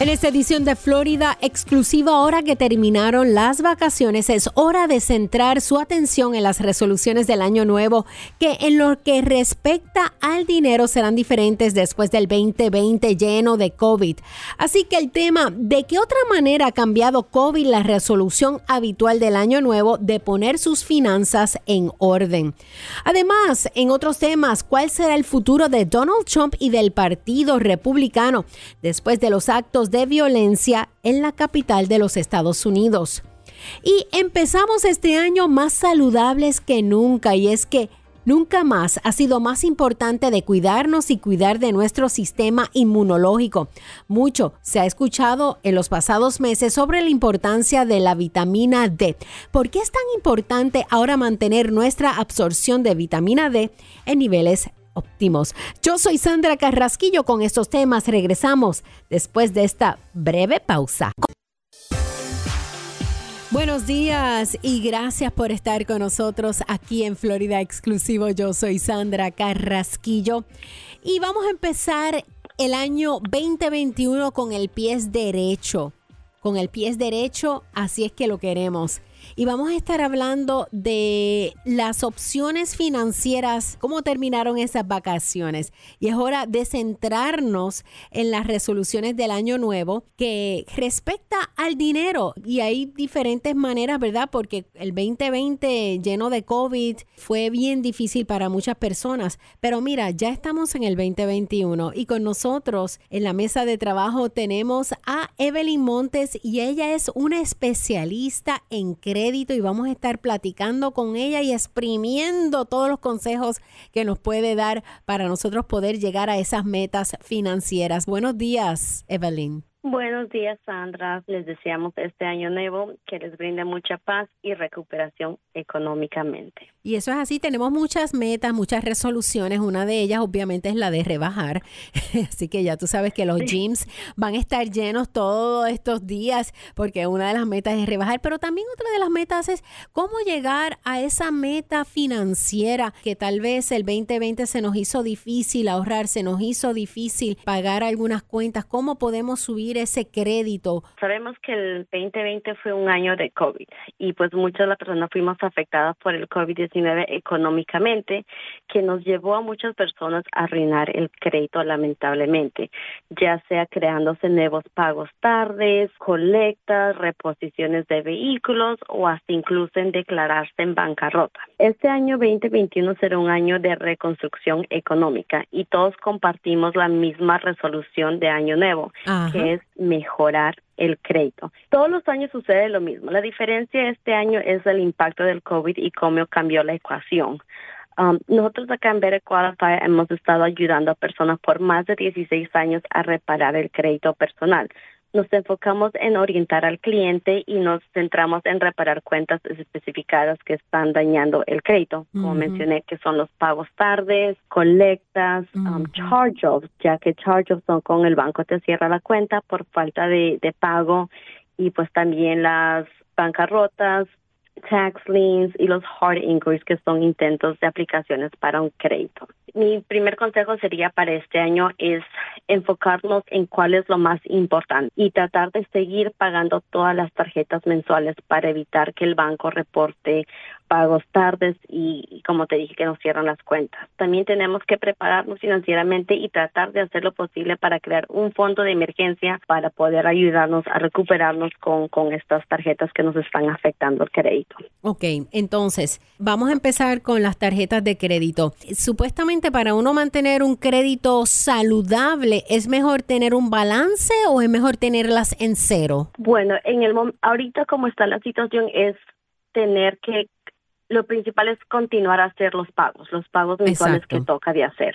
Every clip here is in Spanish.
En esta edición de Florida exclusiva, ahora que terminaron las vacaciones, es hora de centrar su atención en las resoluciones del año nuevo, que en lo que respecta al dinero serán diferentes después del 2020 lleno de COVID. Así que el tema, ¿de qué otra manera ha cambiado COVID la resolución habitual del año nuevo de poner sus finanzas en orden? Además, en otros temas, ¿cuál será el futuro de Donald Trump y del Partido Republicano después de los actos de violencia en la capital de los Estados Unidos. Y empezamos este año más saludables que nunca y es que Nunca más ha sido más importante de cuidarnos y cuidar de nuestro sistema inmunológico. Mucho se ha escuchado en los pasados meses sobre la importancia de la vitamina D. ¿Por qué es tan importante ahora mantener nuestra absorción de vitamina D en niveles óptimos. Yo soy Sandra Carrasquillo con estos temas. Regresamos después de esta breve pausa. Buenos días y gracias por estar con nosotros aquí en Florida Exclusivo. Yo soy Sandra Carrasquillo y vamos a empezar el año 2021 con el pie derecho. Con el pie derecho, así es que lo queremos y vamos a estar hablando de las opciones financieras, cómo terminaron esas vacaciones. Y es hora de centrarnos en las resoluciones del año nuevo que respecta al dinero. Y hay diferentes maneras, ¿verdad? Porque el 2020 lleno de COVID fue bien difícil para muchas personas. Pero mira, ya estamos en el 2021 y con nosotros en la mesa de trabajo tenemos a Evelyn Montes y ella es una especialista en crédito y vamos a estar platicando con ella y exprimiendo todos los consejos que nos puede dar para nosotros poder llegar a esas metas financieras. Buenos días, Evelyn. Buenos días, Sandra. Les deseamos este año nuevo que les brinde mucha paz y recuperación económicamente. Y eso es así, tenemos muchas metas, muchas resoluciones. Una de ellas obviamente es la de rebajar. así que ya tú sabes que los gyms van a estar llenos todos estos días porque una de las metas es rebajar, pero también otra de las metas es cómo llegar a esa meta financiera que tal vez el 2020 se nos hizo difícil ahorrar, se nos hizo difícil pagar algunas cuentas. ¿Cómo podemos subir ese crédito? Sabemos que el 2020 fue un año de COVID y pues muchas de las personas fuimos afectadas por el COVID-19 económicamente, que nos llevó a muchas personas a arruinar el crédito lamentablemente, ya sea creándose nuevos pagos tardes, colectas, reposiciones de vehículos o hasta incluso en declararse en bancarrota. Este año 2021 será un año de reconstrucción económica y todos compartimos la misma resolución de año nuevo, que es mejorar el crédito. Todos los años sucede lo mismo. La diferencia este año es el impacto del COVID y cómo cambió la ecuación. Um, nosotros acá en Better Qualify hemos estado ayudando a personas por más de 16 años a reparar el crédito personal nos enfocamos en orientar al cliente y nos centramos en reparar cuentas especificadas que están dañando el crédito, como mencioné, que son los pagos tardes, colectas, um, charge-offs, ya que charge-offs son con el banco te cierra la cuenta por falta de, de pago. Y pues también las bancarrotas, tax liens y los hard inquiries, que son intentos de aplicaciones para un crédito. Mi primer consejo sería para este año es enfocarnos en cuál es lo más importante y tratar de seguir pagando todas las tarjetas mensuales para evitar que el banco reporte pagos tardes y, como te dije, que nos cierran las cuentas. También tenemos que prepararnos financieramente y tratar de hacer lo posible para crear un fondo de emergencia para poder ayudarnos a recuperarnos con, con estas tarjetas que nos están afectando el crédito. Ok, entonces vamos a empezar con las tarjetas de crédito. Supuestamente para uno mantener un crédito saludable, ¿es mejor tener un balance o es mejor tenerlas en cero? Bueno, en el ahorita como está la situación es tener que lo principal es continuar a hacer los pagos, los pagos mensuales que toca de hacer.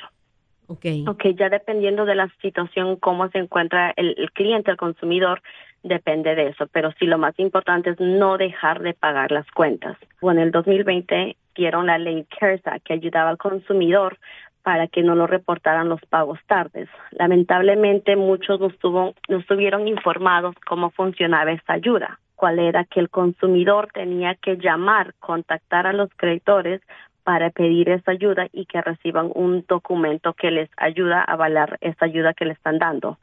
Okay. ok, ya dependiendo de la situación, cómo se encuentra el, el cliente, el consumidor, depende de eso. Pero sí, lo más importante es no dejar de pagar las cuentas. Bueno, en el 2020 dieron la ley CARES que ayudaba al consumidor para que no lo reportaran los pagos tardes. Lamentablemente muchos no, estuvo, no estuvieron informados cómo funcionaba esta ayuda, cuál era que el consumidor tenía que llamar, contactar a los creditores para pedir esa ayuda y que reciban un documento que les ayuda a avalar esa ayuda que le están dando.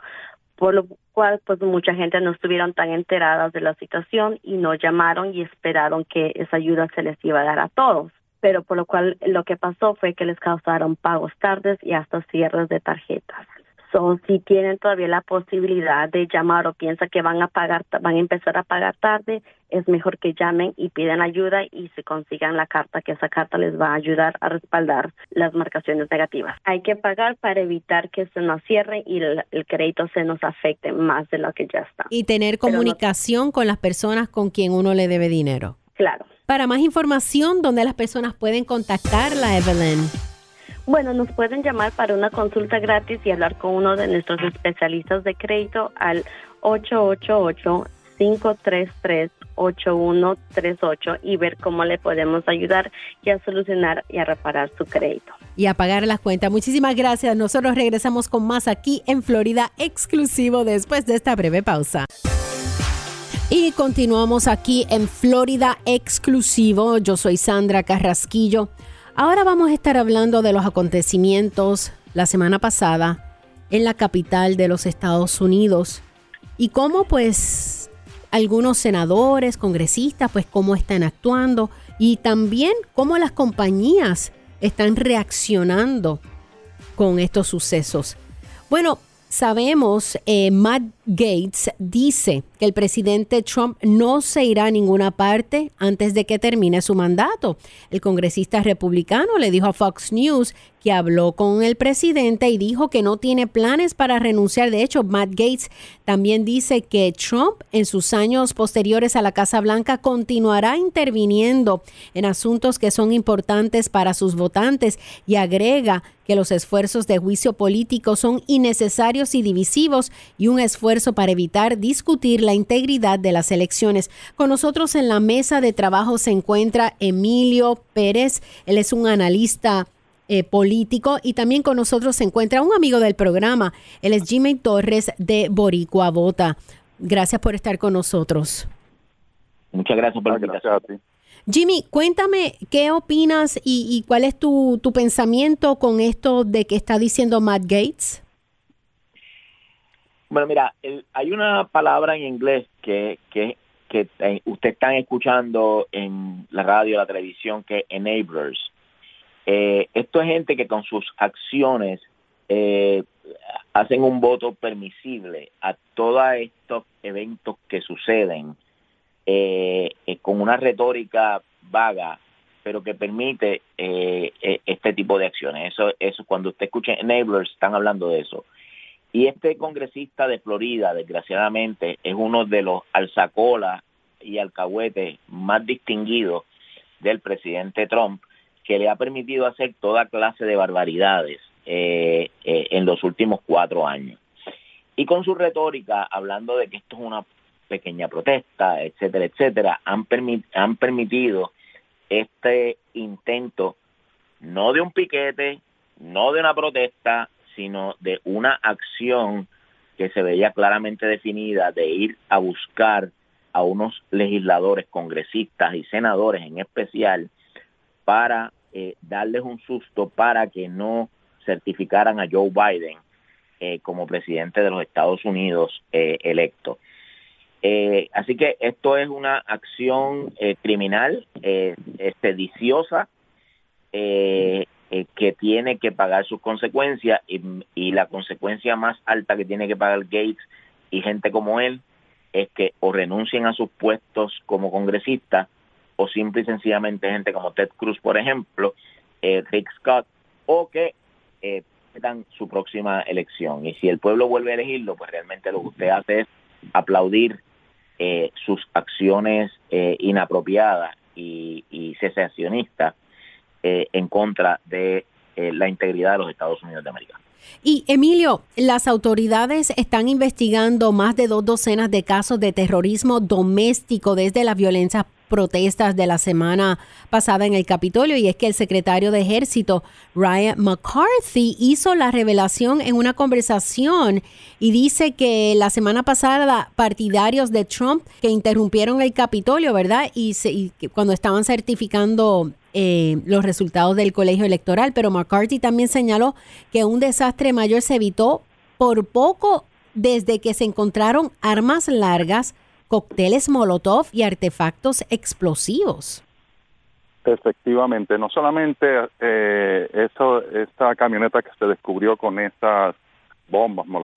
Por lo cual, pues mucha gente no estuvieron tan enteradas de la situación y no llamaron y esperaron que esa ayuda se les iba a dar a todos. Pero por lo cual lo que pasó fue que les causaron pagos tardes y hasta cierres de tarjetas. So, si tienen todavía la posibilidad de llamar o piensa que van a pagar, van a empezar a pagar tarde, es mejor que llamen y piden ayuda y se consigan la carta, que esa carta les va a ayudar a respaldar las marcaciones negativas. Hay que pagar para evitar que se nos cierre y el, el crédito se nos afecte más de lo que ya está. Y tener comunicación no, con las personas con quien uno le debe dinero. Claro. Para más información, ¿dónde las personas pueden contactarla, Evelyn? Bueno, nos pueden llamar para una consulta gratis y hablar con uno de nuestros especialistas de crédito al 888-533-8138 y ver cómo le podemos ayudar y a solucionar y a reparar su crédito. Y a pagar las cuentas. Muchísimas gracias. Nosotros regresamos con más aquí en Florida, exclusivo después de esta breve pausa. Y continuamos aquí en Florida exclusivo. Yo soy Sandra Carrasquillo. Ahora vamos a estar hablando de los acontecimientos la semana pasada en la capital de los Estados Unidos y cómo pues algunos senadores, congresistas, pues cómo están actuando y también cómo las compañías están reaccionando con estos sucesos. Bueno, sabemos, eh, Matt Gates dice que el presidente Trump no se irá a ninguna parte antes de que termine su mandato. El congresista republicano le dijo a Fox News que habló con el presidente y dijo que no tiene planes para renunciar. De hecho, Matt Gates también dice que Trump en sus años posteriores a la Casa Blanca continuará interviniendo en asuntos que son importantes para sus votantes y agrega que los esfuerzos de juicio político son innecesarios y divisivos y un esfuerzo para evitar discutir la integridad de las elecciones. Con nosotros en la mesa de trabajo se encuentra Emilio Pérez. Él es un analista eh, político y también con nosotros se encuentra un amigo del programa. Él es Jimmy Torres de Boricua Bota. Gracias por estar con nosotros. Muchas gracias por la invitación. Jimmy, cuéntame qué opinas y, y cuál es tu, tu, pensamiento con esto de que está diciendo Matt Gates. Bueno, mira, el, hay una palabra en inglés que, que, que eh, ustedes están escuchando en la radio, la televisión, que es enablers. Eh, esto es gente que con sus acciones eh, hacen un voto permisible a todos estos eventos que suceden eh, con una retórica vaga, pero que permite este tipo de acciones. Eso, eso cuando usted escucha enablers, están hablando de eso. Y este congresista de Florida, desgraciadamente, es uno de los alzacolas y alcahuetes más distinguidos del presidente Trump, que le ha permitido hacer toda clase de barbaridades eh, eh, en los últimos cuatro años. Y con su retórica, hablando de que esto es una pequeña protesta, etcétera, etcétera, han, permit han permitido este intento no de un piquete, no de una protesta, sino de una acción que se veía claramente definida de ir a buscar a unos legisladores, congresistas y senadores en especial para eh, darles un susto para que no certificaran a Joe Biden eh, como presidente de los Estados Unidos eh, electo. Así que esto es una acción criminal, eh, que tiene que pagar sus consecuencias y, la consecuencia más alta que tiene que pagar Gates y gente como él es que o renuncien a sus puestos como congresistas o simple y sencillamente gente como Ted Cruz, por ejemplo, Rick Scott, o que eh, su próxima elección. Y si el pueblo vuelve a elegirlo, pues realmente lo que usted hace es aplaudir eh, sus acciones eh, inapropiadas y, y cesacionistas eh, en contra de eh, la integridad de los Estados Unidos de América. Y Emilio, las autoridades están investigando más de dos docenas de casos de terrorismo doméstico desde las violencias protestas de la semana pasada en el Capitolio y es que el secretario de Ejército Ryan McCarthy hizo la revelación en una conversación y dice que la semana pasada partidarios de Trump que interrumpieron el Capitolio, ¿verdad? Y, y cuando estaban certificando eh, los resultados del colegio electoral, pero McCarthy también señaló que un desastre mayor se evitó por poco desde que se encontraron armas largas, cócteles Molotov y artefactos explosivos. Efectivamente, no solamente eh, eso, esta camioneta que se descubrió con estas bombas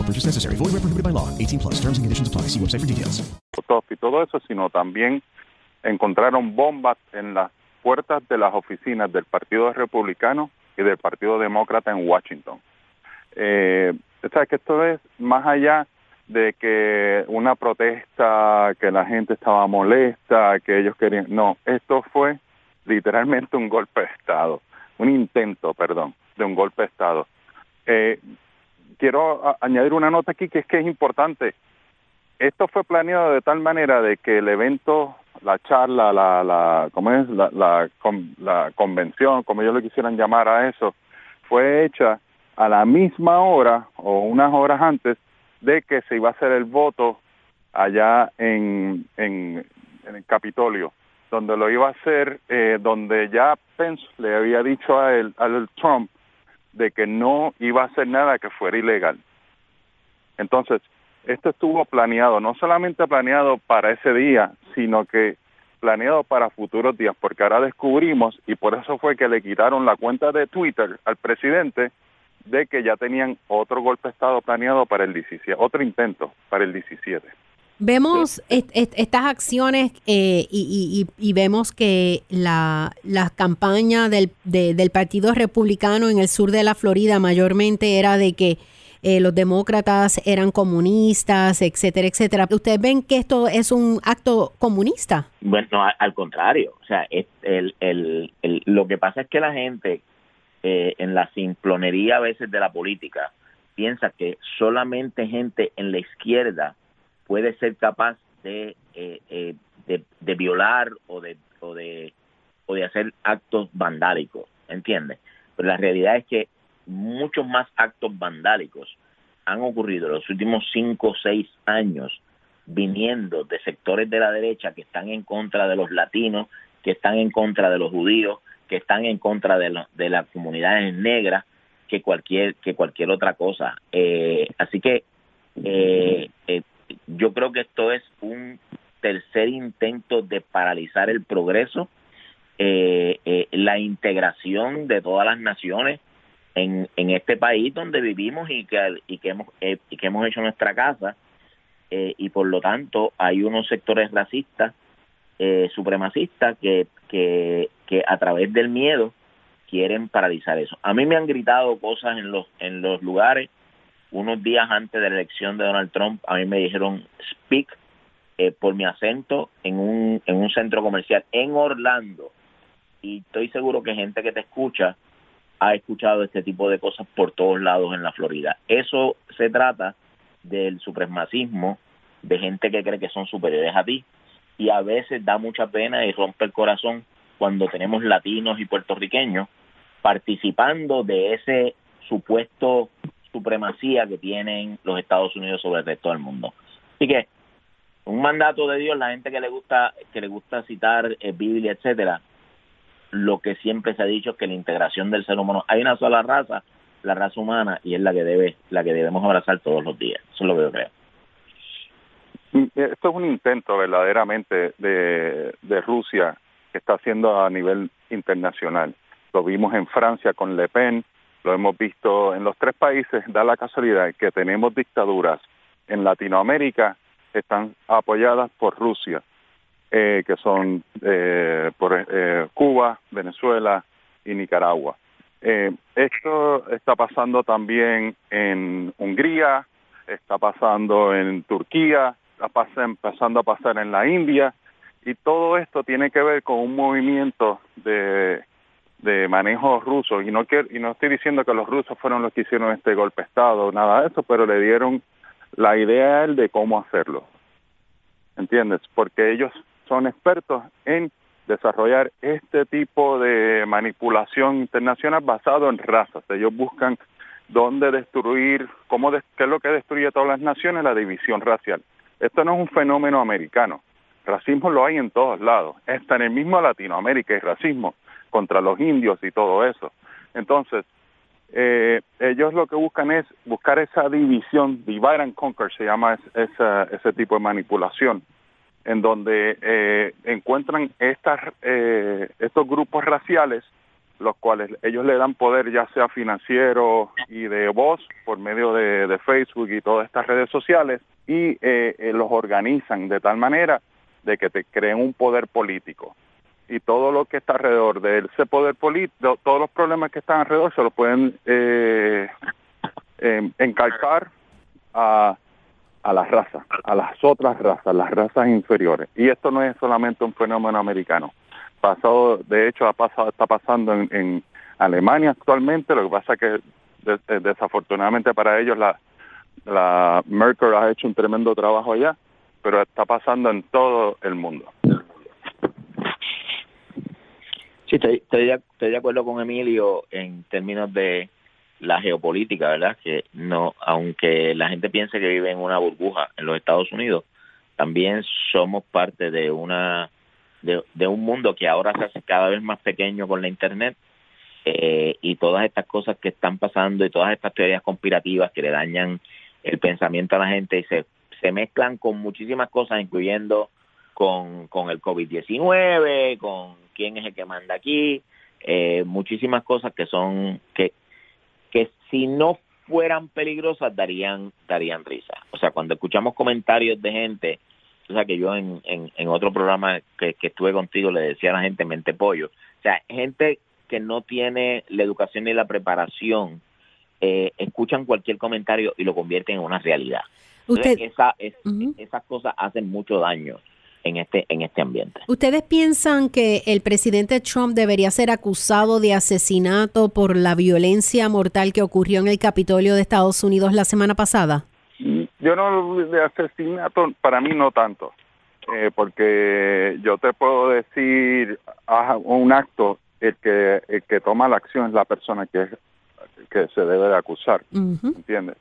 No purchase necessary. Void where prohibited by law. 18 plus. Terms and conditions apply. See website for details. Y todo eso, sino también encontraron bombas en las puertas de las oficinas del Partido Republicano y del Partido Demócrata en Washington. Eh, o sea, que esto es más allá de que una protesta, que la gente estaba molesta, que ellos querían... No, esto fue literalmente un golpe de Estado, un intento, perdón, de un golpe de Estado. Eh, quiero añadir una nota aquí que es que es importante. Esto fue planeado de tal manera de que el evento, la charla, la, la ¿cómo es? La, la, la convención, como ellos le quisieran llamar a eso, fue hecha a la misma hora o unas horas antes de que se iba a hacer el voto allá en, en, el Capitolio, donde lo iba a hacer, eh, donde ya Pence le había dicho a él, al Trump, de que no iba a hacer nada que fuera ilegal. Entonces, esto estuvo planeado, no solamente planeado para ese día, sino que planeado para futuros días, porque ahora descubrimos, y por eso fue que le quitaron la cuenta de Twitter al presidente, de que ya tenían otro golpe de Estado planeado para el 17, otro intento para el 17. Vemos estas acciones eh, y, y, vemos que la, la campaña del, del Partido Republicano en el sur de la Florida mayormente era de que eh, los demócratas eran comunistas, etcétera, etcétera. ¿Ustedes ven que esto es un acto comunista? Bueno, al contrario. O sea, el, el, el, lo que pasa es que la gente eh, en la simplonería a veces de la política piensa que solamente gente en la izquierda puede ser capaz de, eh, de, de, violar o de, o de o de hacer actos vandálicos, ¿entiendes? Pero la realidad es que muchos más actos vandálicos han ocurrido en los últimos cinco o seis años viniendo de sectores de la derecha que están en contra de los latinos, que están en contra de los judíos, que están en contra de, de las comunidades negras, que cualquier que cualquier otra cosa. Eh, así que eh, eh, yo creo que esto es un tercer intento de paralizar el progreso, la integración de todas las naciones en, en este país donde vivimos y que, y que, hemos, eh, y que hemos hecho nuestra casa eh, y por lo tanto hay unos sectores racistas, eh, supremacistas que, que, que a través del miedo quieren paralizar eso. A mí me han gritado cosas en los, en los lugares. Unos días antes de la elección de Donald Trump, a mí me dijeron speak por mi acento en un, en un centro comercial en Orlando. Y estoy seguro que gente que te escucha ha escuchado este tipo de cosas por todos lados en la Florida. Eso se trata del supremacismo de gente que cree que son superiores a ti y a veces da mucha pena y rompe el corazón cuando tenemos latinos y puertorriqueños participando de ese supuesto supremacía que tienen los Estados Unidos sobre el resto del mundo. Así que un mandato de Dios, la gente que le gusta que le gusta citar eh, Biblia, etcétera, lo que siempre se ha dicho es que la integración del ser humano, hay una sola raza, la raza humana, y es la que debe, la que debemos abrazar todos los días. Eso es lo que yo creo. Mm, esto es un intento verdaderamente de, de Rusia que está haciendo a nivel internacional. Lo vimos en Francia con Le Pen, lo hemos visto en los tres países, da la casualidad que tenemos dictaduras en Latinoamérica, están apoyadas por Rusia, eh, que son eh, por eh, Cuba, Venezuela y Nicaragua. esto está pasando también en Hungría, está pasando en Turquía, está empezando a pasar en la India, y todo esto tiene que ver con un movimiento de de manejo ruso. Y no quiero, y no estoy diciendo que los rusos fueron los que hicieron este golpe de estado nada de eso pero le dieron la idea a de cómo hacerlo. Entiendes porque ellos son expertos en desarrollar este tipo de manipulación internacional basado en razas. Ellos buscan dónde destruir cómo qué es lo que destruye todas las naciones la división racial. Esto no es un fenómeno americano. Racismo lo hay en todos lados. Está en el mismo Latinoamérica hay racismo contra los indios y todo eso. Entonces, eh, ellos lo que buscan es buscar esa división, divide and conquer se llama ese tipo de manipulación, en donde eh, encuentran estas, eh, estos grupos raciales, los cuales ellos le dan poder ya sea financiero y de voz por medio de, de Facebook y todas estas redes sociales, y los organizan de tal manera de que te creen un poder político y todo lo que está alrededor de ese poder político, todos los problemas que están alrededor se lo pueden eh, encalcar a, a las razas, a las otras razas, las razas inferiores. Y esto no es solamente un fenómeno americano. Pasado, de hecho, ha pasado, está pasando en, Alemania actualmente. Lo que pasa es que eh, desafortunadamente para ellos la, la Merkel ha hecho un tremendo trabajo allá, pero está pasando en todo el mundo. Sí, estoy, de, acuerdo con Emilio en términos de la geopolítica, ¿verdad? Que no, aunque la gente piense que vive en una burbuja en los Estados Unidos, también somos parte de una de, un mundo que ahora se hace cada vez más pequeño con la internet eh, y todas estas cosas que están pasando y todas estas teorías conspirativas que le dañan el pensamiento a la gente y se, se mezclan con muchísimas cosas, incluyendo con, con el COVID-19, con quién es el que manda aquí, eh, muchísimas cosas que son que que si no fueran peligrosas darían darían risa. O sea, cuando escuchamos comentarios de gente, o sea que yo en, en, otro programa que, estuve contigo le decía a la gente mente pollo, o sea, gente que no tiene la educación ni la preparación, eh, escuchan cualquier comentario y lo convierten en una realidad. Usted, esa, esas cosas hacen mucho daño en este, en este ambiente. ¿Ustedes piensan que el presidente Trump debería ser acusado de asesinato por la violencia mortal que ocurrió en el Capitolio de Estados Unidos la semana pasada? Yo no, de asesinato, para mí no tanto, eh, porque yo te puedo decir, un acto, el que, el que toma la acción es la persona que, que se debe de acusar, ¿entiendes?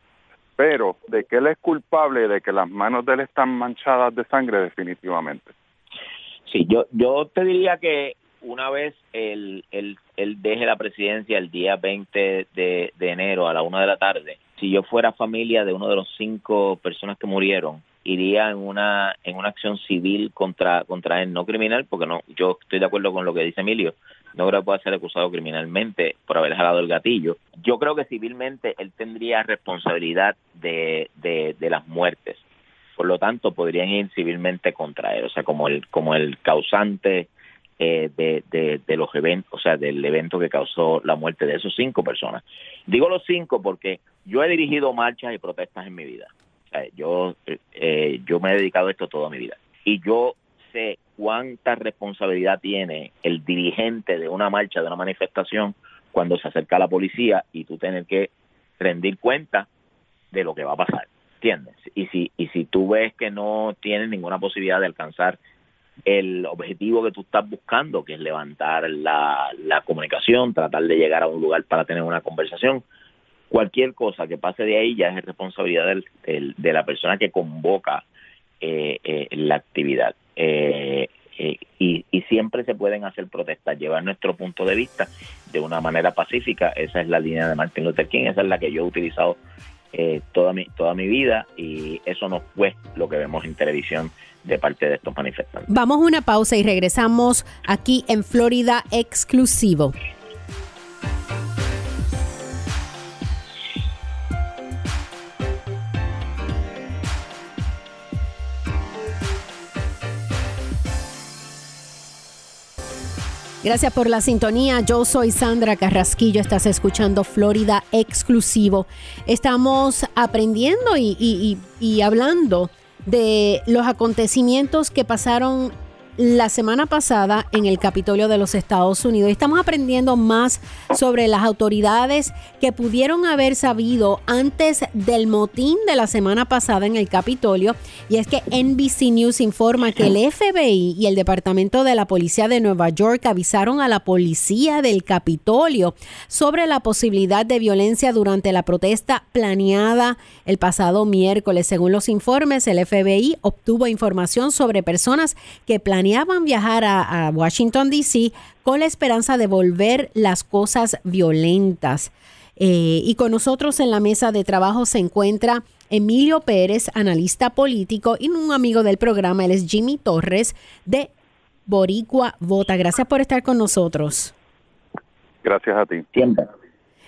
Pero de que él es culpable de que las manos de él están manchadas de sangre definitivamente. Sí, yo yo te diría que una vez él, él, él deje la presidencia el día 20 de, de enero a la una de la tarde, si yo fuera familia de uno de los cinco personas que murieron, iría en una en una acción civil contra contra él, no criminal, porque no yo estoy de acuerdo con lo que dice Emilio, no creo que pueda ser acusado criminalmente por haber jalado el gatillo. Yo creo que civilmente él tendría responsabilidad de, de, las muertes. Por lo tanto, podrían ir civilmente contra él, o sea, como el como el causante eh, de, de, de, los eventos, o sea, del evento que causó la muerte de esos cinco personas. Digo los cinco porque yo he dirigido marchas y protestas en mi vida yo, eh, yo me he dedicado a esto toda mi vida. Y yo sé cuánta responsabilidad tiene el dirigente de una marcha, de una manifestación, cuando se acerca a la policía y tú tienes que rendir cuenta de lo que va a pasar, ¿entiendes? Y si, y si tú ves que no tienes ninguna posibilidad de alcanzar el objetivo que tú estás buscando, que es levantar la, la comunicación, tratar de llegar a un lugar para tener una conversación, cualquier cosa que pase de ahí ya es responsabilidad del, de la persona que convoca eh, eh, la actividad. Eh, y, y, siempre se pueden hacer protestas, llevar nuestro punto de vista de una manera pacífica. Esa es la línea de Martin Luther King, esa es la que yo he utilizado toda, mi, toda mi vida y eso no fue lo que vemos en televisión de parte de estos manifestantes. Vamos a una pausa y regresamos aquí en Florida exclusivo. Gracias por la sintonía. Yo soy Sandra Carrasquillo. Estás escuchando Florida Exclusivo. Estamos aprendiendo y, y- hablando de los acontecimientos que pasaron la semana pasada en el Capitolio de los Estados Unidos. Estamos aprendiendo más sobre las autoridades que pudieron haber sabido antes del motín de la semana pasada en el Capitolio. Y es que NBC News informa que el FBI y el Departamento de la Policía de Nueva York avisaron a la policía del Capitolio sobre la posibilidad de violencia durante la protesta planeada el pasado miércoles. Según los informes, el FBI obtuvo información sobre personas que planeaban viajar a, a Washington, D.C. con la esperanza de volver las cosas violentas. Eh, y con nosotros en la mesa de trabajo se encuentra Emilio Pérez, analista político y un amigo del programa. Él es Jimmy Torres de Boricua Vota. Gracias por estar con nosotros. Gracias a ti. Siempre.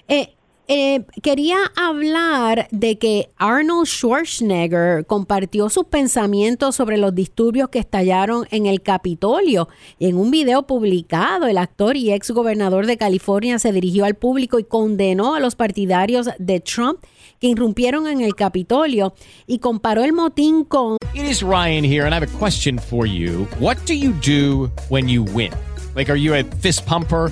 Eh, eh, quería hablar de que Arnold Schwarzenegger compartió sus pensamientos sobre los disturbios que estallaron en el Capitolio. En un video publicado, el actor y ex gobernador de California se dirigió al público y condenó a los partidarios de Trump que irrumpieron en el Capitolio y comparó el motín con It is Ryan here, and I have a question for you. What do you do when you win? Like, are you a fist pumper?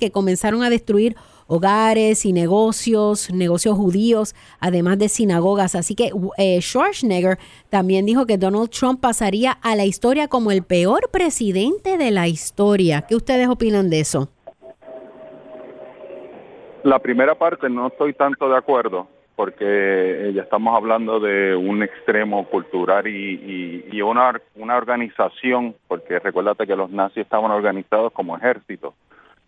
que comenzaron a destruir hogares y negocios, negocios judíos, además de sinagogas. Así que eh, Schwarzenegger también dijo que Donald Trump pasaría a la historia como el peor presidente de la historia. ¿Qué ustedes opinan de eso? La primera parte no estoy tanto de acuerdo porque eh, ya estamos hablando de un extremo cultural y, y- y una, organización, porque recuérdate que los nazis estaban organizados como ejército,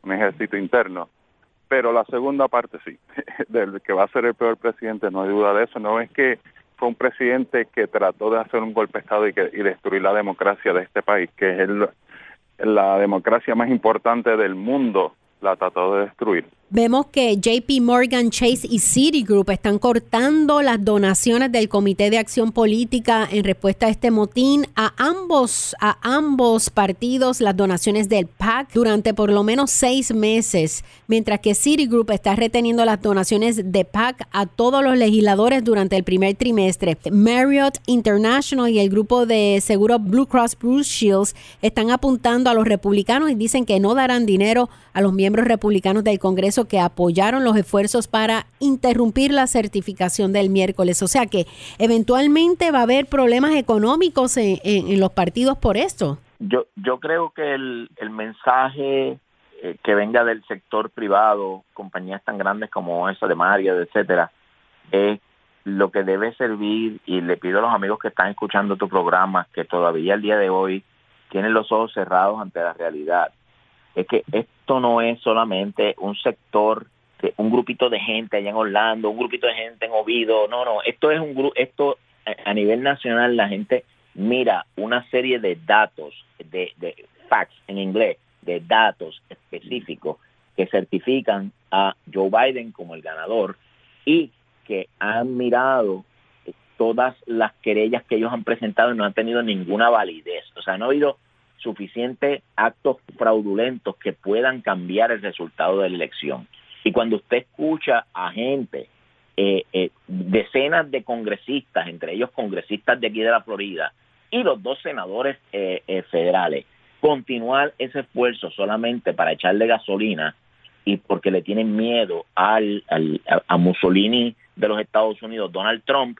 un ejército interno. Pero la segunda parte sí, del que va a ser el peor presidente, no hay duda de eso. No es que fue un presidente que trató de hacer un golpe de Estado y, que, y destruir la democracia de este país, que es la democracia más importante del mundo, la trató de destruir. Vemos que JP Morgan Chase y Citigroup están cortando las donaciones del Comité de Acción Política en respuesta a este motín a ambos a ambos partidos las donaciones del PAC durante por lo menos seis meses, mientras que Citigroup está reteniendo las donaciones de PAC a todos los legisladores durante el primer trimestre. Marriott International y el grupo de seguro Blue Cross Blue Shields están apuntando a los republicanos y dicen que no darán dinero a los miembros republicanos del Congreso que apoyaron los esfuerzos para interrumpir la certificación del miércoles. O sea que eventualmente va a haber problemas económicos en, los partidos por esto. Yo, yo creo que el, el mensaje eh, que venga del sector privado, compañías tan grandes como esa de Mario, etcétera, es lo que debe servir y le pido a los amigos que están escuchando tu programa que todavía el día de hoy tienen los ojos cerrados ante la realidad. Es que esto no es solamente un sector, un grupito de gente allá en Orlando, un grupito de gente en Oviedo, no, no, esto es un grupo, esto a nivel nacional la gente mira una serie de datos, de, de facts en inglés, de datos específicos que certifican a Joe Biden como el ganador y que han mirado todas las querellas que ellos han presentado y no han tenido ninguna validez. O sea, no ha habido suficientes actos fraudulentos que puedan cambiar el resultado de la elección. Y cuando usted escucha a gente, eh, eh, decenas de congresistas, entre ellos congresistas de aquí de la Florida, y los dos senadores eh, eh, federales, continuar ese esfuerzo solamente para echarle gasolina y porque le tienen miedo al, al- a- Mussolini de los Estados Unidos, Donald Trump,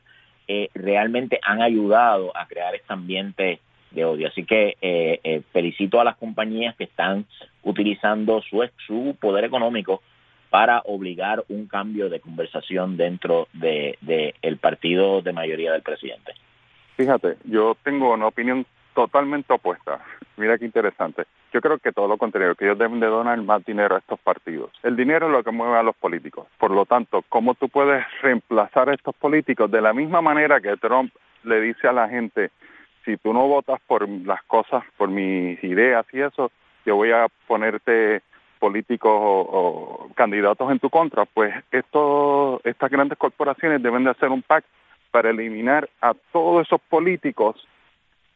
realmente han ayudado a crear este ambiente de odio. Así que eh, eh, felicito a las compañías que están utilizando su, su poder económico para obligar un cambio de conversación dentro de, de el partido de mayoría del presidente. Fíjate, yo tengo una opinión totalmente opuesta. Mira qué interesante. Yo creo que todo lo contrario, que ellos deben de donar más dinero a estos partidos. El dinero es lo que mueve a los políticos. Por lo tanto, ¿cómo tú puedes reemplazar a estos políticos de la misma manera que Trump le dice a la gente, si tú no votas por las cosas, por mis ideas y eso, yo voy a ponerte políticos o, candidatos en tu contra, pues esto, estas grandes corporaciones deben de hacer un pacto para eliminar a todos esos políticos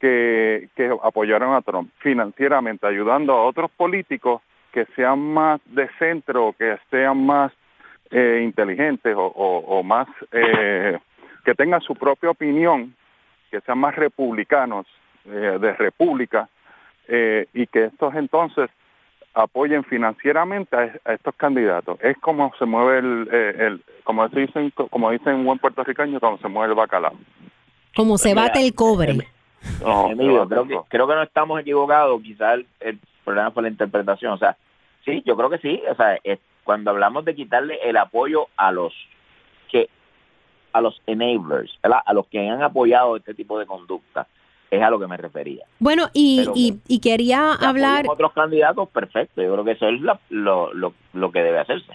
que, que apoyaron a Trump financieramente, ayudando a otros políticos que sean más de centro, que sean más eh, inteligentes o, o, o más eh, que tengan su propia opinión, que sean más republicanos eh, de república eh, y que estos entonces apoyen financieramente a, a, estos candidatos. Es como se mueve el, eh, el como dicen como dicen un buen puertorriqueño, como se mueve el bacalao. Como se bate el cobre. No, Emilio, creo que creo que no estamos equivocados, quizás el, el, problema fue la interpretación, o sea, sí, yo creo que sí, o sea, es, cuando hablamos de quitarle el apoyo a los que a los enablers, ¿verdad? a los que han apoyado este tipo de conducta, es a lo que me refería. Bueno, y, y, y, quería hablar... otros candidatos, perfecto. Yo creo que eso es la, lo, lo, lo, que debe hacerse.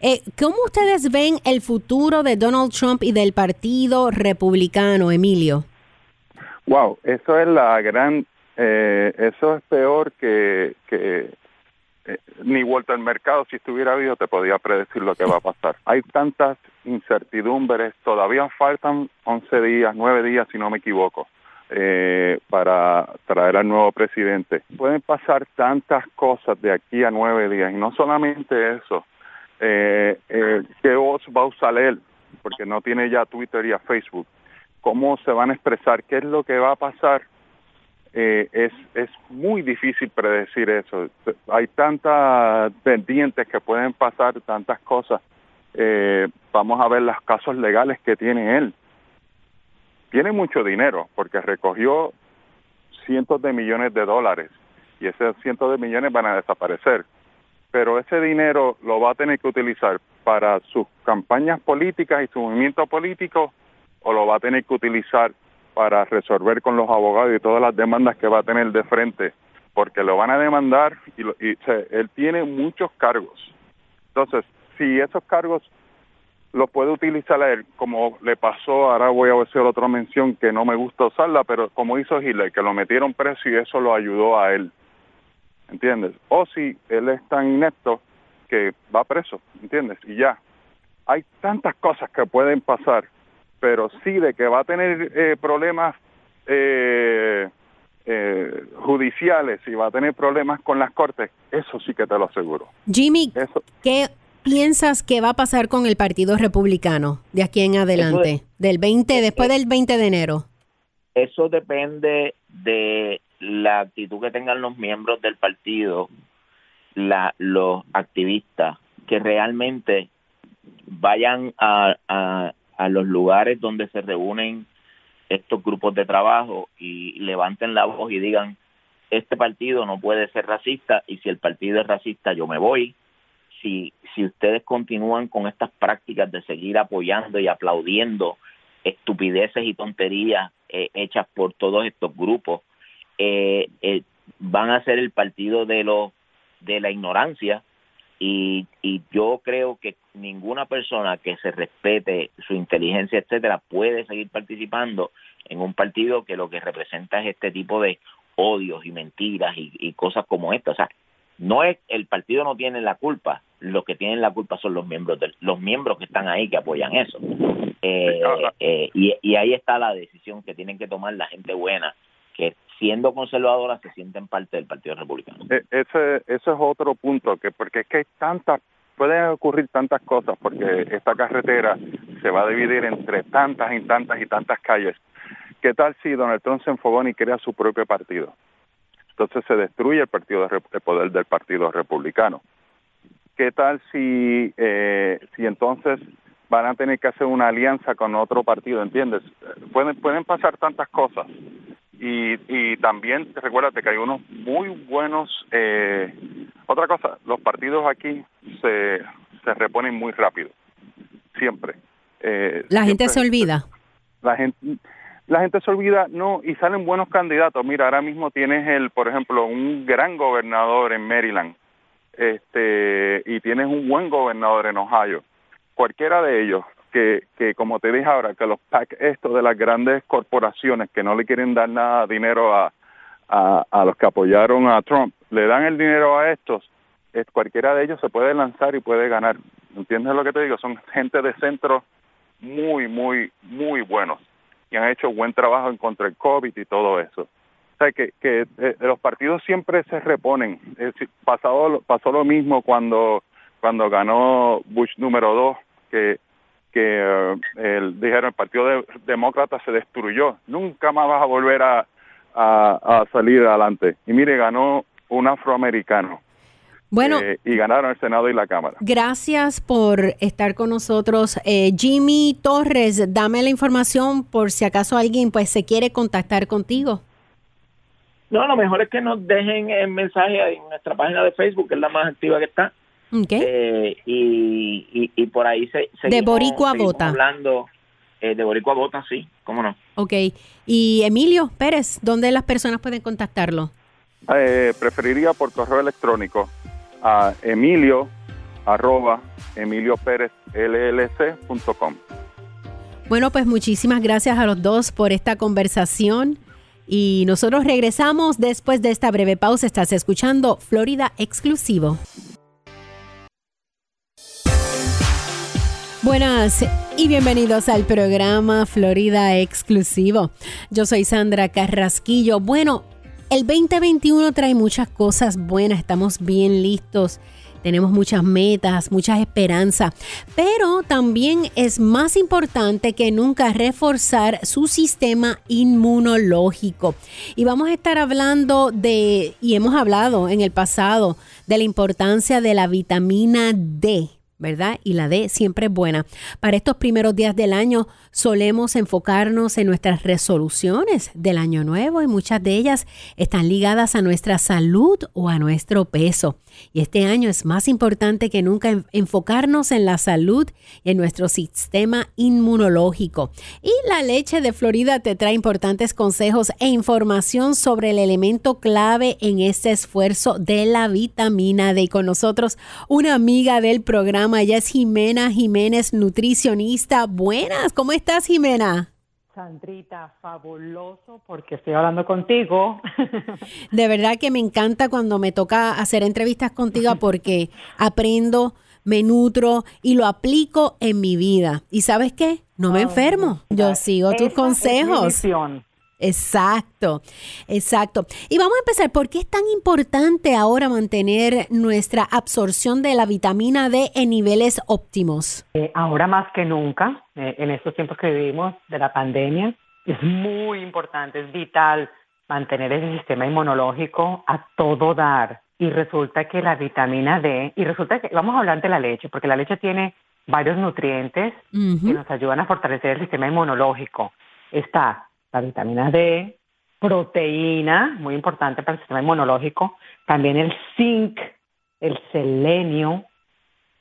Eh, ¿Cómo ustedes ven el futuro de Donald Trump y del Partido Republicano, Emilio? Wow, eso es la gran... Eh, eso es peor que... que eh, ni Walter Mercado, si estuviera vivo, te podía predecir lo que va a pasar. Hay tantas incertidumbres, todavía faltan 11 días, 9 días, si no me equivoco eh, para traer al nuevo presidente. Pueden pasar tantas cosas de aquí a nueve días y no solamente eso. Eh, eh, ¿Qué voz va a usar él? Porque no tiene ya Twitter y a Facebook. ¿Cómo se van a expresar? ¿Qué es lo que va a pasar? Eh, es, es muy difícil predecir eso. Hay tantas pendientes que pueden pasar, tantas cosas. Eh, vamos a ver los casos legales que tiene él tiene mucho dinero porque recogió cientos de millones de dólares y esos cientos de millones van a desaparecer. Pero ese dinero lo va a tener que utilizar para sus campañas políticas y su movimiento político o lo va a tener que utilizar para resolver con los abogados y todas las demandas que va a tener de frente, porque lo van a demandar y, lo, y o sea, él tiene muchos cargos. Entonces, si esos cargos lo puede utilizar a él, como le pasó, ahora voy a hacer otra mención que no me gusta usarla, pero como hizo Hitler, que lo metieron preso y eso lo ayudó a él, ¿entiendes? O si él es tan inepto que va preso, ¿entiendes? Y ya, hay tantas cosas que pueden pasar, pero sí de que va a tener eh, problemas eh, eh, judiciales y va a tener problemas con las cortes, eso sí que te lo aseguro. Jimmy, eso. ¿qué piensas que va a pasar con el Partido Republicano de aquí en adelante, de, del 20, después del 20 de enero? Eso depende de la actitud que tengan los miembros del partido, la, los activistas, que realmente vayan a, a, a los lugares donde se reúnen estos grupos de trabajo y levanten la voz y digan, este partido no puede ser racista y si el partido es racista yo me voy. Si, si ustedes continúan con estas prácticas de seguir apoyando y aplaudiendo estupideces y tonterías eh, hechas por todos estos grupos, eh, eh, van a ser el partido de los de la ignorancia y, y yo creo que ninguna persona que se respete su inteligencia, etcétera, puede seguir participando en un partido que lo que representa es este tipo de odios y mentiras y, y cosas como esta. O sea, no es el partido no tiene la culpa, los que tienen la culpa son los miembros de, los miembros que están ahí que apoyan eso. Eh, eh, y, y ahí está la decisión que tienen que tomar la gente buena, que siendo conservadora se sienten parte del Partido Republicano. E, ese, ese es otro punto, que porque es que hay tantas, pueden ocurrir tantas cosas, porque esta carretera se va a dividir entre tantas y tantas y tantas calles. ¿Qué tal si Donald Trump se enfogó y crea su propio partido? Entonces se destruye el partido de, el poder del Partido Republicano. ¿Qué tal si, eh, si entonces van a tener que hacer una alianza con otro partido, ¿entiendes? Pueden, pueden pasar tantas cosas. Y, y también recuérdate que hay unos muy buenos... Eh, otra cosa, los partidos aquí se, se reponen muy rápido, siempre. Eh, La gente se olvida. La gente la gente se olvida, no, y salen buenos candidatos. Mira, ahora mismo tienes el, por ejemplo, un gran gobernador en Maryland, este, y tienes un buen gobernador en Ohio. Cualquiera de ellos, que, que como te dije ahora, que los PAC estos de las grandes corporaciones que no le quieren dar nada dinero a, a, a los que apoyaron a Trump, le dan el dinero a estos, es, cualquiera de ellos se puede lanzar y puede ganar. ¿Entiendes lo que te digo? Son gente de centro muy, muy, muy buenos y han hecho buen trabajo en contra el COVID y todo eso. O sea, que, que eh, los partidos siempre se reponen. Es pasado, pasó lo mismo cuando, cuando ganó Bush número dos, que, que eh, el, dijeron el Partido de- Demócrata se destruyó. Nunca más vas a volver a, a, a salir adelante. Y mire, ganó un afroamericano. Bueno, Eh, y ganaron el Senado y la Cámara. Gracias por estar con nosotros. Eh, Jimmy Torres, dame la información por si acaso alguien pues se quiere contactar contigo. No, lo mejor es que nos dejen el mensaje en nuestra página de Facebook, que es la más activa que está. Ok. Eh, y, y, y por ahí se, seguimos- Boricua seguimos Vota. hablando eh, de Boricua Vota, sí, cómo no. Ok. Y Emilio Pérez, ¿dónde las personas pueden contactarlo? Eh, preferiría por correo electrónico a emilio arroba emilioperezllc.com. Bueno, pues muchísimas gracias a los dos por esta conversación. Y nosotros regresamos después de esta breve pausa. Estás escuchando Florida Exclusivo. Buenas y bienvenidos al programa Florida Exclusivo. Yo soy Sandra Carrasquillo. Bueno, el 2021 trae muchas cosas buenas, estamos bien listos, tenemos muchas metas, muchas esperanzas, pero también es más importante que nunca reforzar su sistema inmunológico. Y vamos a estar hablando de, y hemos hablado en el pasado, de la importancia de la vitamina D. ¿verdad? Y la D siempre es buena. Para estos primeros días del año solemos enfocarnos en nuestras resoluciones del año nuevo y muchas de ellas están ligadas a nuestra salud o a nuestro peso. Y este año es más importante que nunca en- enfocarnos en la salud y en nuestro sistema inmunológico. Y la leche de Florida te trae importantes consejos e información sobre el elemento clave en este esfuerzo de la vitamina D. Y con nosotros una amiga del programa, ella es Jimena Jiménez, nutricionista. Buenas, ¿cómo estás Jimena? Sandrita, fabuloso porque estoy hablando contigo. De verdad que me encanta cuando me toca hacer entrevistas contigo porque aprendo, me nutro y lo aplico en mi vida. ¿Y sabes qué? No me enfermo. Yo sigo tus es mi consejos. misión. Exacto, exacto. Y vamos a empezar. ¿Por qué es tan importante ahora mantener nuestra absorción de la vitamina D en niveles óptimos? Eh, ahora más que nunca, eh, en estos tiempos que vivimos de la pandemia, es muy importante, es vital mantener el sistema inmunológico a todo dar. Y resulta que la vitamina D, y resulta que vamos a hablar de la leche, porque la leche tiene varios nutrientes que nos ayudan a fortalecer el sistema inmunológico. Está la vitamina D, proteína, muy importante para el sistema inmunológico, también el zinc, el selenio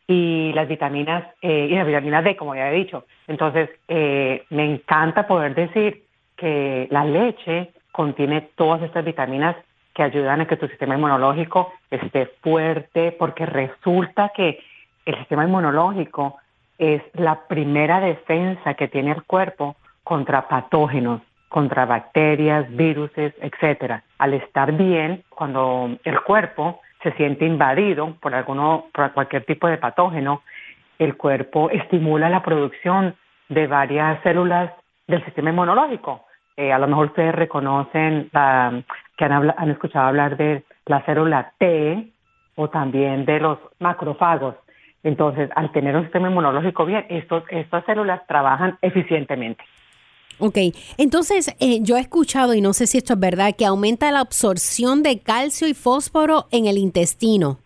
y las vitaminas, eh, y la vitamina D, como ya he dicho. Entonces, eh, me encanta poder decir que la leche contiene todas estas vitaminas que ayudan a que tu sistema inmunológico esté fuerte, porque resulta que el sistema inmunológico es la primera defensa que tiene el cuerpo contra patógenos, contra bacterias, virus, etcétera. Al estar bien, cuando el cuerpo se siente invadido por alguno, por cualquier tipo de patógeno, el cuerpo estimula la producción de varias células del sistema inmunológico. Eh, a lo mejor ustedes reconocen que han, han escuchado hablar de la célula T o también de los macrófagos. Entonces, al tener un sistema inmunológico bien, estos, estas células trabajan eficientemente. Ok, entonces eh, yo he escuchado, y no sé si esto es verdad, que aumenta la absorción de calcio y fósforo en el intestino.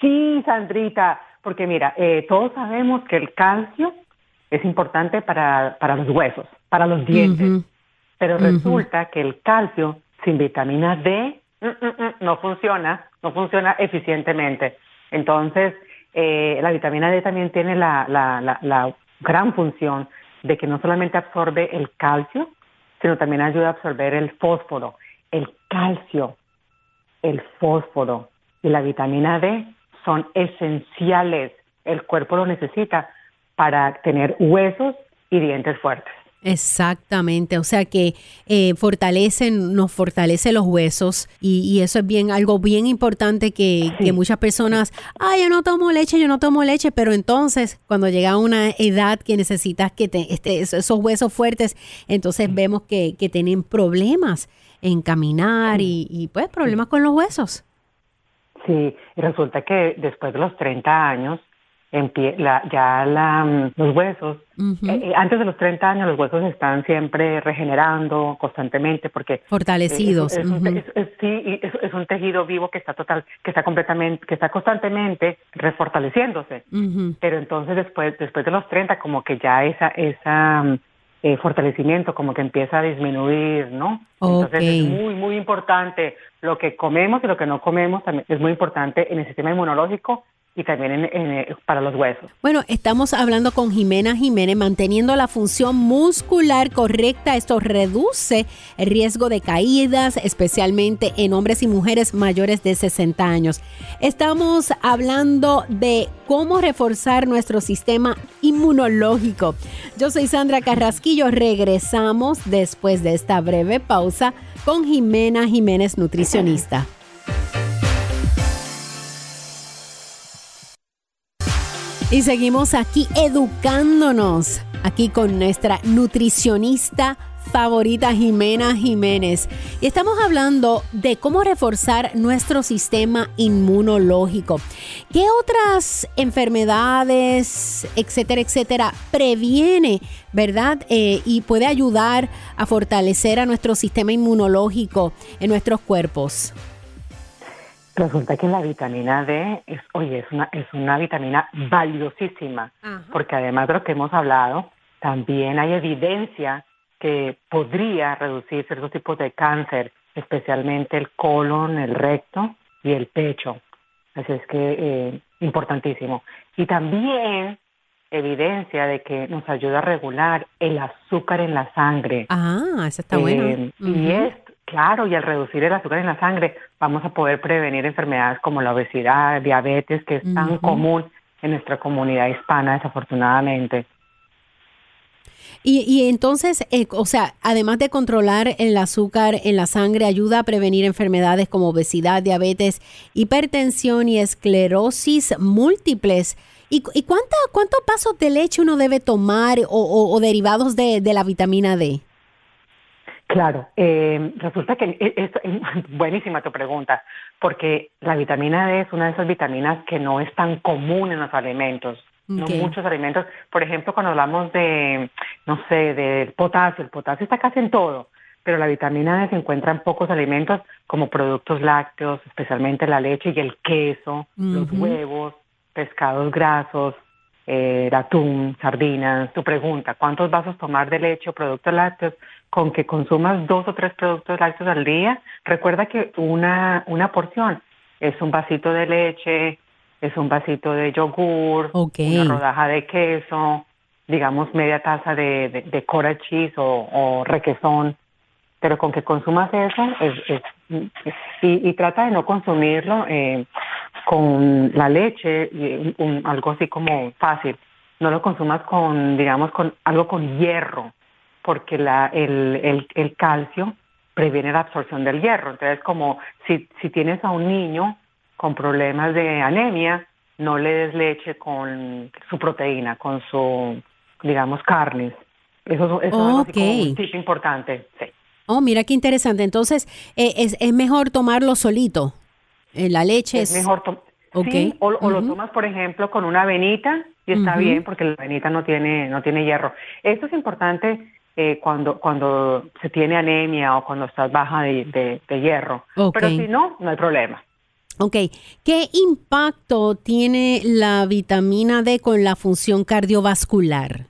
Sí, Sandrita, porque mira, eh, todos sabemos que el calcio es importante para, para los huesos, para los dientes, pero resulta que el calcio sin vitamina D mm, mm, mm, no funciona, no funciona eficientemente. Entonces, eh, la vitamina D también tiene la, la, la, la gran función de que no solamente absorbe el calcio, sino también ayuda a absorber el fósforo, el calcio, el fósforo y la vitamina D son esenciales. El cuerpo lo necesita para tener huesos y dientes fuertes. Exactamente, o sea que eh, fortalecen, nos fortalece los huesos y, y eso es bien algo bien importante que, que muchas personas, ay, yo no tomo leche, yo no tomo leche, pero entonces cuando llega a una edad que necesitas que te, este, esos huesos fuertes, entonces vemos que, que tienen problemas en caminar y, y pues problemas con los huesos. Sí, resulta que después de los 30 años, la- ya la, mm, los huesos, eh, eh, antes de los 30 años los huesos están siempre regenerando constantemente porque Fortalecidos, es, es es- sí, es, un tejido vivo que está total, que está completamente, que está constantemente refortaleciéndose. Pero entonces después, después de los 30 como que ya esa, esa mm, eh, fortalecimiento como que empieza a disminuir, ¿no? Entonces es muy, muy importante lo que comemos y lo que no comemos también es muy importante en el sistema inmunológico y también eh, para los huesos. Bueno, estamos hablando con Jimena Jiménez, manteniendo la función muscular correcta. Esto reduce el riesgo de caídas, especialmente en hombres y mujeres mayores de 60 años. Estamos hablando de cómo reforzar nuestro sistema inmunológico. Yo soy Sandra Carrasquillo. Regresamos después de esta breve pausa con Jimena Jiménez, nutricionista. Y seguimos aquí educándonos, aquí con nuestra nutricionista favorita Jimena Jiménez. Y estamos hablando de cómo reforzar nuestro sistema inmunológico. ¿Qué otras enfermedades, etcétera, etcétera, previene, verdad? Eh, y puede ayudar a fortalecer a nuestro sistema inmunológico en nuestros cuerpos. Resulta que la vitamina D es, oye, es una, es una vitamina valiosísima, porque además de lo que hemos hablado, también hay evidencia que podría reducir ciertos tipos de cáncer, especialmente el colon, el recto y el pecho. Así es que eh, importantísimo. Y también evidencia de que nos ayuda a regular el azúcar en la sangre. Ah, esa está. Eh, Y Ujú. es, claro, y al reducir el azúcar en la sangre, vamos a poder prevenir enfermedades como la obesidad, diabetes, que es tan común en nuestra comunidad hispana, desafortunadamente. Y, y entonces, eh, o sea, además de controlar el azúcar en la sangre, ayuda a prevenir enfermedades como obesidad, diabetes, hipertensión y esclerosis múltiples. ¿Y, y cuánta, cuántos vasos de leche uno debe tomar o, o- o derivados de, de la vitamina D? Claro, eh, resulta que e- es, es buenísima tu pregunta, porque la vitamina D es una de esas vitaminas que no es tan común en los alimentos. No muchos alimentos. Por ejemplo, cuando hablamos de, no sé, del potasio, el potasio está casi en todo, pero la vitamina D se encuentra en pocos alimentos como productos lácteos, especialmente la leche y el queso, los huevos, pescados grasos, eh, atún, sardinas. Tu pregunta, ¿cuántos vasos tomar de leche o productos lácteos? Con que consumas dos o tres productos lácteos al día, recuerda que una, una porción es un vasito de leche, es un vasito de yogur, una rodaja de queso, digamos media taza de, de, de cheese o, o requesón, pero con que consumas eso es, es- y, y trata de no consumirlo eh, con la leche, un- algo así como fácil. No lo consumas con, digamos, con algo con hierro, porque la, el, el, el calcio previene la absorción del hierro. Entonces, como si, si tienes a un niño con problemas de anemia, no le des leche con su proteína, con su, digamos, carnes. Eso, es- eso es así como un tip importante. Sí. Oh, mira qué interesante. Entonces, eh, es, es mejor tomarlo solito. Eh, la leche es... Es mejor tom- Ok. Sí, o, o lo tomas, por ejemplo, con una avenita y está bien porque la avenita no tiene, no tiene hierro. Esto es importante eh, cuando, cuando se tiene anemia o cuando estás baja de, de- de hierro. Ok. Pero si no, no hay problema. Ok, ¿qué impacto tiene la vitamina D con la función cardiovascular?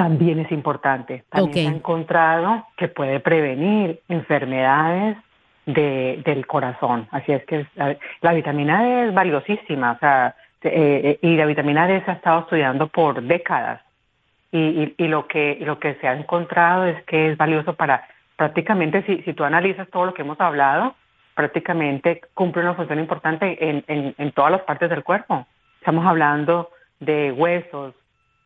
También es importante. También se ha encontrado que puede prevenir enfermedades de, del corazón. Así es que la, la vitamina D es valiosísima. O sea, eh, eh, y la vitamina D se ha estado estudiando por décadas. y, y, lo que lo que se ha encontrado es que es valioso para prácticamente si, si tú analizas todo lo que hemos hablado, prácticamente cumple una función importante en, en, en todas las partes del cuerpo. Estamos hablando de huesos,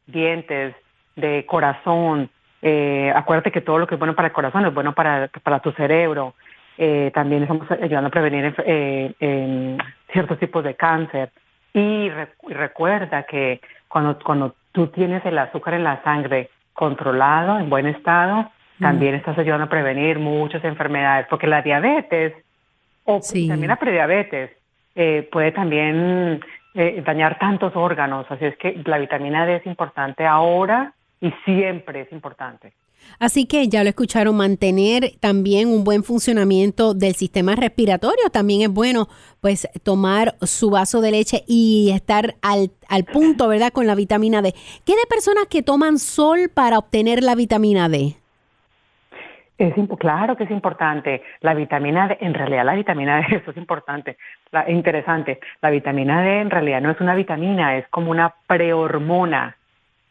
dientes, de corazón. Eh, acuérdate que todo lo que es bueno para el corazón es bueno para, para tu cerebro. Eh, también estamos ayudando a prevenir eh, ciertos tipos de cáncer. Y, recuerda que cuando, cuando tú tienes el azúcar en la sangre controlado, en buen estado, también estás ayudando a prevenir muchas enfermedades, porque la diabetes o también la prediabetes puede también dañar tantos órganos, así es que la vitamina D es importante ahora y siempre es importante. Así que ya lo escucharon, mantener también un buen funcionamiento del sistema respiratorio. También es bueno, pues, tomar su vaso de leche y estar al, al punto, ¿verdad?, con la vitamina D. ¿Qué de personas que toman sol para obtener la vitamina D? Es claro que es importante. La vitamina D, en realidad la vitamina D, eso es importante, la, interesante. La vitamina D en realidad no es una vitamina, es como una prehormona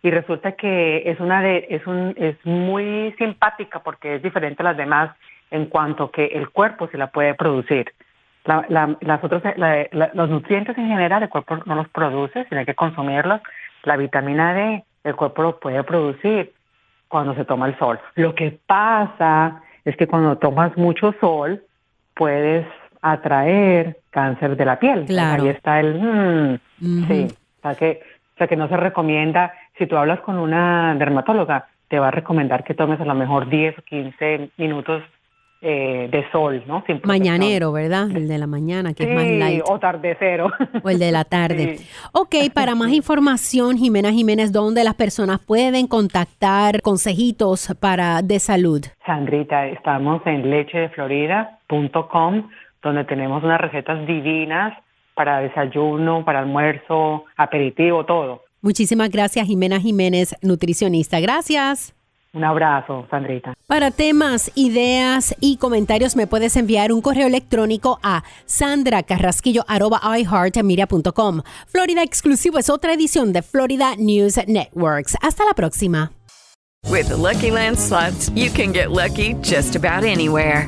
y resulta que es una de, es un, es muy simpática porque es diferente a las demás en cuanto que el cuerpo se la puede producir. las otras, los nutrientes en general el cuerpo no los produce, tiene que consumirlos. La vitamina D el cuerpo lo puede producir cuando se toma el sol. Lo que pasa es que cuando tomas mucho sol puedes atraer cáncer de la piel. Ahí está el, mm, sí, o sea que, o sea que no se recomienda si tú hablas con una dermatóloga, te va a recomendar que tomes a lo mejor 10 o 15 minutos eh, de sol, ¿no? Mañanero, ¿verdad? El de la mañana, que es más light. o tardecero. O el de la tarde. Ok, para más información, Jimena Jiménez, ¿dónde las personas pueden contactar consejitos para de salud? Sandrita, estamos en lechedeflorida.com, donde tenemos unas recetas divinas para desayuno, para almuerzo, aperitivo, todo. Muchísimas gracias, Jimena Jiménez, nutricionista. Gracias. Un abrazo, Sandrita. Para temas, ideas y comentarios me puedes enviar un correo electrónico a sandracarrasquillo.iheartmedia.com. Florida Exclusivo es otra edición de Florida News Networks. Hasta la próxima. With Lucky Land slots, you can get lucky just about anywhere.